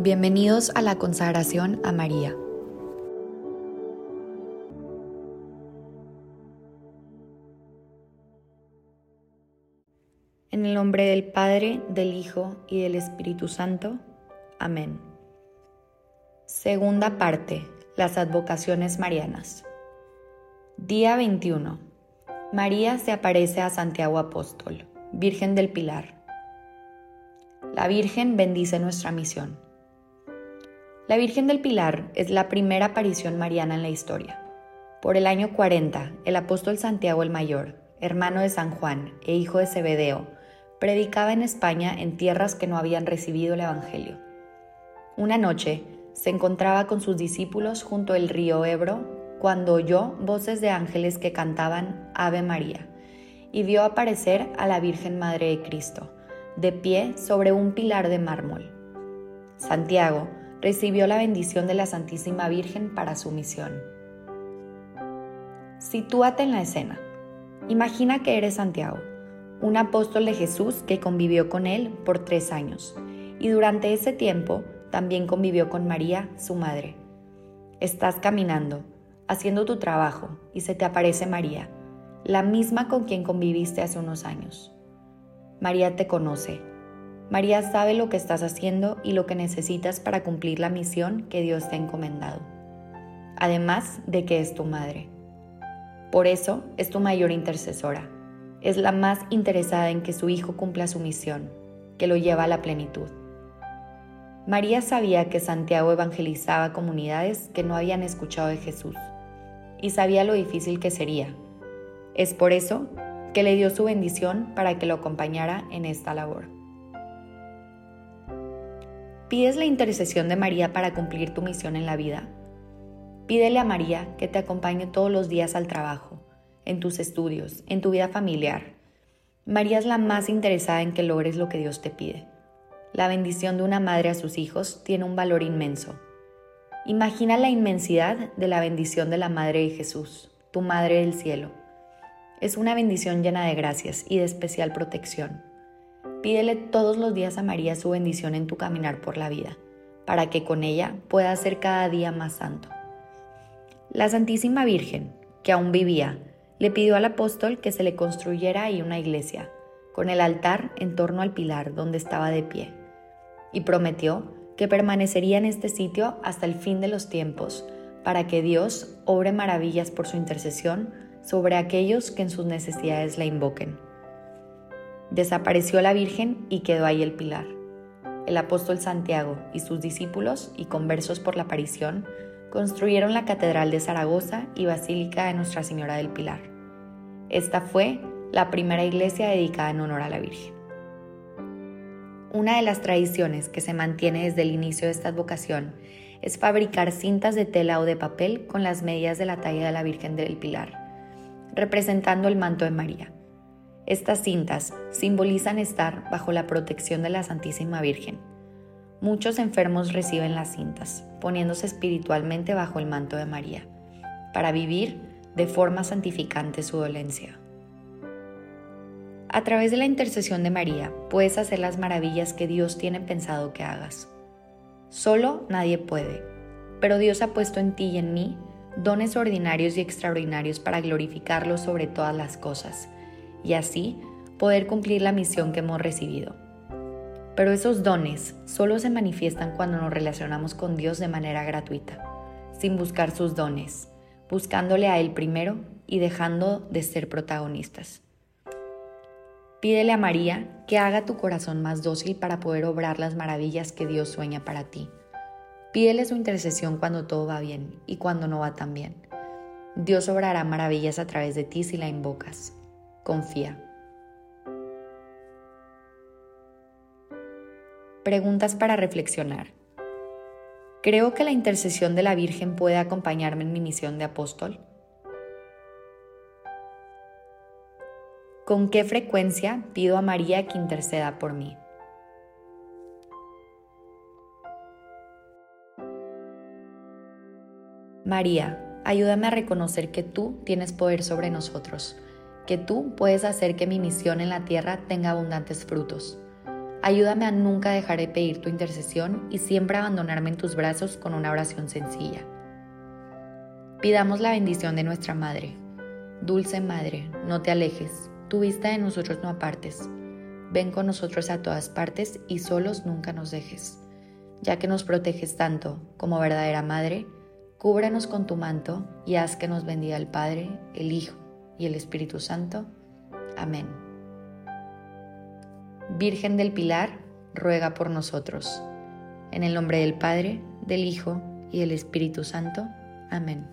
Bienvenidos a la consagración a María. En el nombre del Padre, del Hijo y del Espíritu Santo. Amén. Segunda parte. Las advocaciones marianas. Día 21. María se aparece a Santiago Apóstol, Virgen del Pilar. La Virgen bendice nuestra misión. La Virgen del Pilar es la primera aparición mariana en la historia. Por el año 40, el apóstol Santiago el Mayor, hermano de San Juan e hijo de Zebedeo, predicaba en España en tierras que no habían recibido el Evangelio. Una noche se encontraba con sus discípulos junto al río Ebro cuando oyó voces de ángeles que cantaban Ave María y vio aparecer a la Virgen Madre de Cristo, de pie sobre un pilar de mármol. Santiago, recibió la bendición de la Santísima Virgen para su misión. Sitúate en la escena. Imagina que eres Santiago, un apóstol de Jesús que convivió con él por tres años y durante ese tiempo también convivió con María, su madre. Estás caminando, haciendo tu trabajo y se te aparece María, la misma con quien conviviste hace unos años. María te conoce, María sabe lo que estás haciendo y lo que necesitas para cumplir la misión que Dios te ha encomendado, además de que es tu madre. Por eso es tu mayor intercesora. Es la más interesada en que su hijo cumpla su misión, que lo lleva a la plenitud. María sabía que Santiago evangelizaba comunidades que no habían escuchado de Jesús y sabía lo difícil que sería. Es por eso que le dio su bendición para que lo acompañara en esta labor. ¿Pides la intercesión de María para cumplir tu misión en la vida? Pídele a María que te acompañe todos los días al trabajo, en tus estudios, en tu vida familiar. María es la más interesada en que logres lo que Dios te pide. La bendición de una madre a sus hijos tiene un valor inmenso. Imagina la inmensidad de la bendición de la Madre de Jesús, tu Madre del Cielo. Es una bendición llena de gracias y de especial protección. Pídele todos los días a María su bendición en tu caminar por la vida, para que con ella puedas ser cada día más santo. La Santísima Virgen, que aún vivía, le pidió al apóstol que se le construyera ahí una iglesia, con el altar en torno al pilar donde estaba de pie, y prometió que permanecería en este sitio hasta el fin de los tiempos, para que Dios obre maravillas por su intercesión sobre aquellos que en sus necesidades la invoquen. Desapareció la Virgen y quedó ahí el pilar. El apóstol Santiago y sus discípulos, y conversos por la aparición, construyeron la Catedral de Zaragoza y Basílica de Nuestra Señora del Pilar. Esta fue la primera iglesia dedicada en honor a la Virgen. Una de las tradiciones que se mantiene desde el inicio de esta advocación es fabricar cintas de tela o de papel con las medidas de la talla de la Virgen del Pilar, representando el manto de María. Estas cintas simbolizan estar bajo la protección de la Santísima Virgen. Muchos enfermos reciben las cintas, poniéndose espiritualmente bajo el manto de María, para vivir de forma santificante su dolencia. A través de la intercesión de María puedes hacer las maravillas que Dios tiene pensado que hagas. Solo nadie puede, pero Dios ha puesto en ti y en mí dones ordinarios y extraordinarios para glorificarlo sobre todas las cosas y así poder cumplir la misión que hemos recibido. Pero esos dones solo se manifiestan cuando nos relacionamos con Dios de manera gratuita, sin buscar sus dones, buscándole a Él primero y dejando de ser protagonistas. Pídele a María que haga tu corazón más dócil para poder obrar las maravillas que Dios sueña para ti. Pídele su intercesión cuando todo va bien y cuando no va tan bien. Dios obrará maravillas a través de ti si la invocas confía. Preguntas para reflexionar. ¿Creo que la intercesión de la Virgen puede acompañarme en mi misión de apóstol? ¿Con qué frecuencia pido a María que interceda por mí? María, ayúdame a reconocer que tú tienes poder sobre nosotros que tú puedes hacer que mi misión en la tierra tenga abundantes frutos. Ayúdame a nunca dejar de pedir tu intercesión y siempre abandonarme en tus brazos con una oración sencilla. Pidamos la bendición de nuestra Madre. Dulce Madre, no te alejes, tu vista de nosotros no apartes. Ven con nosotros a todas partes y solos nunca nos dejes. Ya que nos proteges tanto como verdadera Madre, cúbranos con tu manto y haz que nos bendiga el Padre, el Hijo y el Espíritu Santo. Amén. Virgen del Pilar, ruega por nosotros. En el nombre del Padre, del Hijo y del Espíritu Santo. Amén.